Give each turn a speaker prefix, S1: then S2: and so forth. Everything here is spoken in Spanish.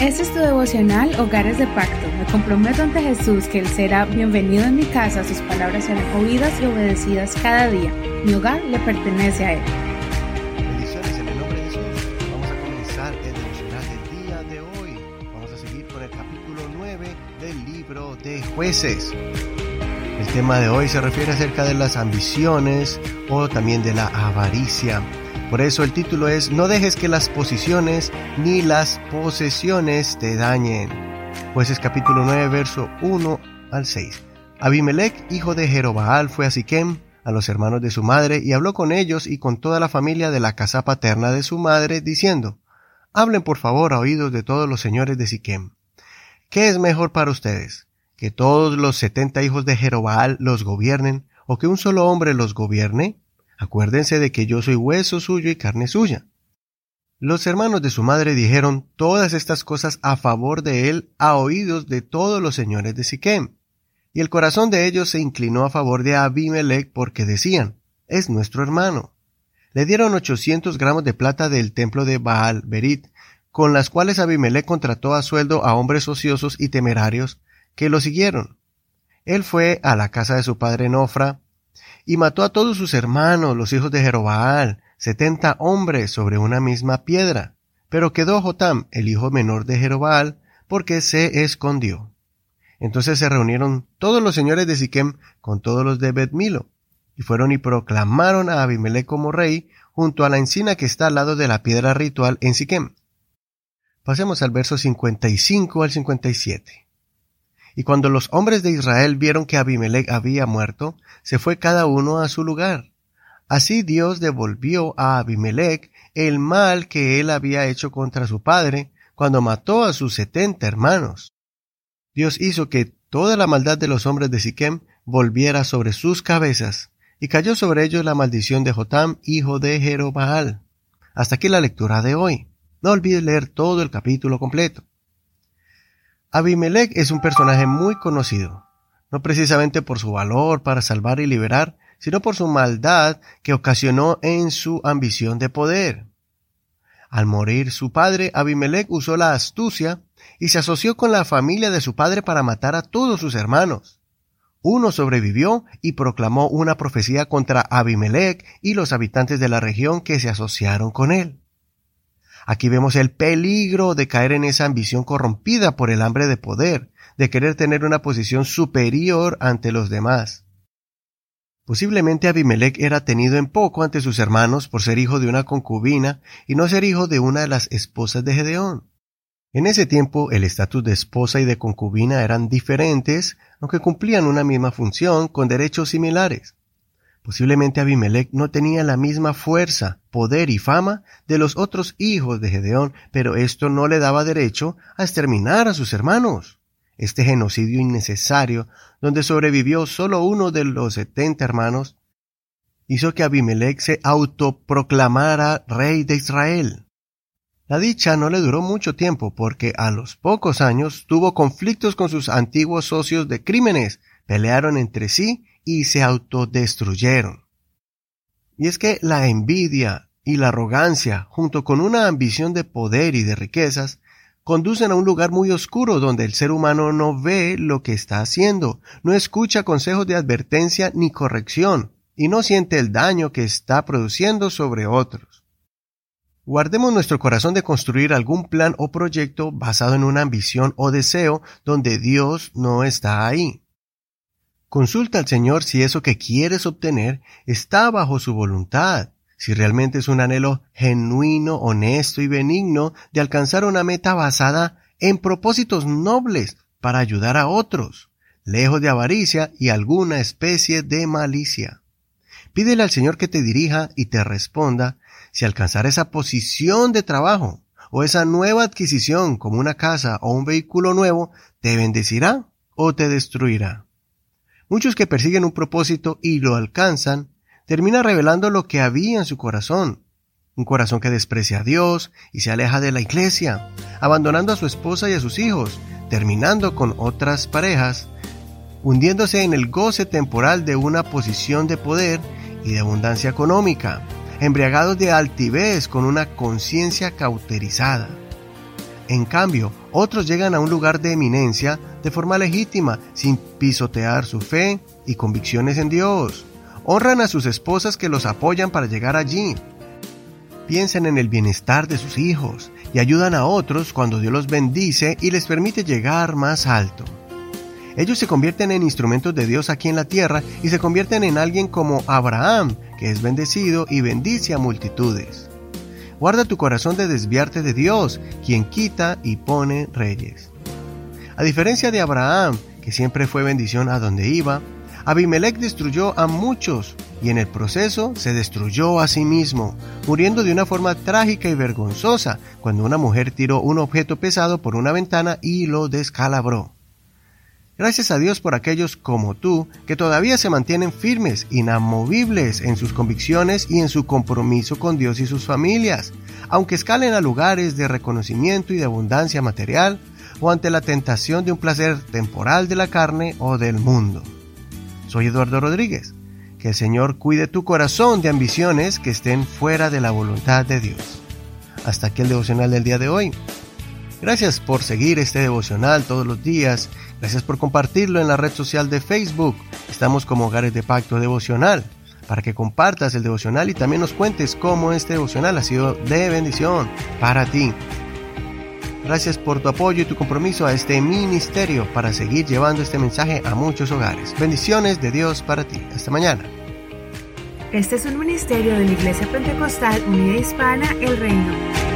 S1: Este es tu devocional Hogares de Pacto. Me comprometo ante Jesús que Él será bienvenido en mi casa, sus palabras serán oídas y obedecidas cada día. Mi hogar le pertenece a Él.
S2: Bendiciones en el nombre de Jesús. Vamos a comenzar el devocional del día de hoy. Vamos a seguir con el capítulo 9 del libro de jueces. El tema de hoy se refiere acerca de las ambiciones o también de la avaricia. Por eso el título es No dejes que las posiciones ni las posesiones te dañen. Jueces capítulo 9, verso 1 al 6. Abimelech, hijo de Jerobaal, fue a Siquem, a los hermanos de su madre, y habló con ellos y con toda la familia de la casa paterna de su madre, diciendo, Hablen por favor a oídos de todos los señores de Siquem. ¿Qué es mejor para ustedes? ¿Que todos los setenta hijos de Jerobaal los gobiernen, o que un solo hombre los gobierne? Acuérdense de que yo soy hueso suyo y carne suya. Los hermanos de su madre dijeron todas estas cosas a favor de él a oídos de todos los señores de Siquem. Y el corazón de ellos se inclinó a favor de Abimelech porque decían, es nuestro hermano. Le dieron ochocientos gramos de plata del templo de Baal Berit, con las cuales Abimelech contrató a sueldo a hombres ociosos y temerarios que lo siguieron. Él fue a la casa de su padre Nofra, y mató a todos sus hermanos, los hijos de Jerobaal, setenta hombres sobre una misma piedra. Pero quedó Jotam, el hijo menor de Jerobaal, porque se escondió. Entonces se reunieron todos los señores de Siquem con todos los de Betmilo, y fueron y proclamaron a Abimelech como rey junto a la encina que está al lado de la piedra ritual en Siquem. Pasemos al verso 55 al 57. Y cuando los hombres de Israel vieron que Abimelech había muerto, se fue cada uno a su lugar. Así Dios devolvió a Abimelech el mal que él había hecho contra su padre cuando mató a sus setenta hermanos. Dios hizo que toda la maldad de los hombres de Siquem volviera sobre sus cabezas, y cayó sobre ellos la maldición de Jotam, hijo de Jerobaal. Hasta aquí la lectura de hoy. No olvides leer todo el capítulo completo. Abimelech es un personaje muy conocido, no precisamente por su valor para salvar y liberar, sino por su maldad que ocasionó en su ambición de poder. Al morir su padre, Abimelech usó la astucia y se asoció con la familia de su padre para matar a todos sus hermanos. Uno sobrevivió y proclamó una profecía contra Abimelech y los habitantes de la región que se asociaron con él. Aquí vemos el peligro de caer en esa ambición corrompida por el hambre de poder, de querer tener una posición superior ante los demás. Posiblemente Abimelech era tenido en poco ante sus hermanos por ser hijo de una concubina y no ser hijo de una de las esposas de Gedeón. En ese tiempo el estatus de esposa y de concubina eran diferentes, aunque cumplían una misma función con derechos similares. Posiblemente Abimelech no tenía la misma fuerza, poder y fama de los otros hijos de Gedeón, pero esto no le daba derecho a exterminar a sus hermanos. Este genocidio innecesario, donde sobrevivió solo uno de los setenta hermanos, hizo que Abimelech se autoproclamara rey de Israel. La dicha no le duró mucho tiempo porque a los pocos años tuvo conflictos con sus antiguos socios de crímenes, pelearon entre sí y se autodestruyeron. Y es que la envidia y la arrogancia, junto con una ambición de poder y de riquezas, conducen a un lugar muy oscuro donde el ser humano no ve lo que está haciendo, no escucha consejos de advertencia ni corrección, y no siente el daño que está produciendo sobre otros. Guardemos nuestro corazón de construir algún plan o proyecto basado en una ambición o deseo donde Dios no está ahí. Consulta al Señor si eso que quieres obtener está bajo su voluntad, si realmente es un anhelo genuino, honesto y benigno de alcanzar una meta basada en propósitos nobles para ayudar a otros, lejos de avaricia y alguna especie de malicia. Pídele al Señor que te dirija y te responda si alcanzar esa posición de trabajo o esa nueva adquisición como una casa o un vehículo nuevo te bendecirá o te destruirá. Muchos que persiguen un propósito y lo alcanzan, termina revelando lo que había en su corazón. Un corazón que desprecia a Dios y se aleja de la iglesia, abandonando a su esposa y a sus hijos, terminando con otras parejas, hundiéndose en el goce temporal de una posición de poder y de abundancia económica, embriagados de altivez con una conciencia cauterizada. En cambio, otros llegan a un lugar de eminencia de forma legítima, sin pisotear su fe y convicciones en Dios. Honran a sus esposas que los apoyan para llegar allí. Piensen en el bienestar de sus hijos y ayudan a otros cuando Dios los bendice y les permite llegar más alto. Ellos se convierten en instrumentos de Dios aquí en la tierra y se convierten en alguien como Abraham, que es bendecido y bendice a multitudes. Guarda tu corazón de desviarte de Dios, quien quita y pone reyes. A diferencia de Abraham, que siempre fue bendición a donde iba, Abimelech destruyó a muchos y en el proceso se destruyó a sí mismo, muriendo de una forma trágica y vergonzosa cuando una mujer tiró un objeto pesado por una ventana y lo descalabró. Gracias a Dios por aquellos como tú que todavía se mantienen firmes, inamovibles en sus convicciones y en su compromiso con Dios y sus familias, aunque escalen a lugares de reconocimiento y de abundancia material o ante la tentación de un placer temporal de la carne o del mundo. Soy Eduardo Rodríguez. Que el Señor cuide tu corazón de ambiciones que estén fuera de la voluntad de Dios. Hasta aquí el devocional del día de hoy. Gracias por seguir este devocional todos los días Gracias por compartirlo en la red social de Facebook. Estamos como Hogares de Pacto Devocional. Para que compartas el devocional y también nos cuentes cómo este devocional ha sido de bendición para ti. Gracias por tu apoyo y tu compromiso a este ministerio para seguir llevando este mensaje a muchos hogares. Bendiciones de Dios para ti. Hasta mañana.
S1: Este es un ministerio de la Iglesia Pentecostal Unida Hispana El Reino.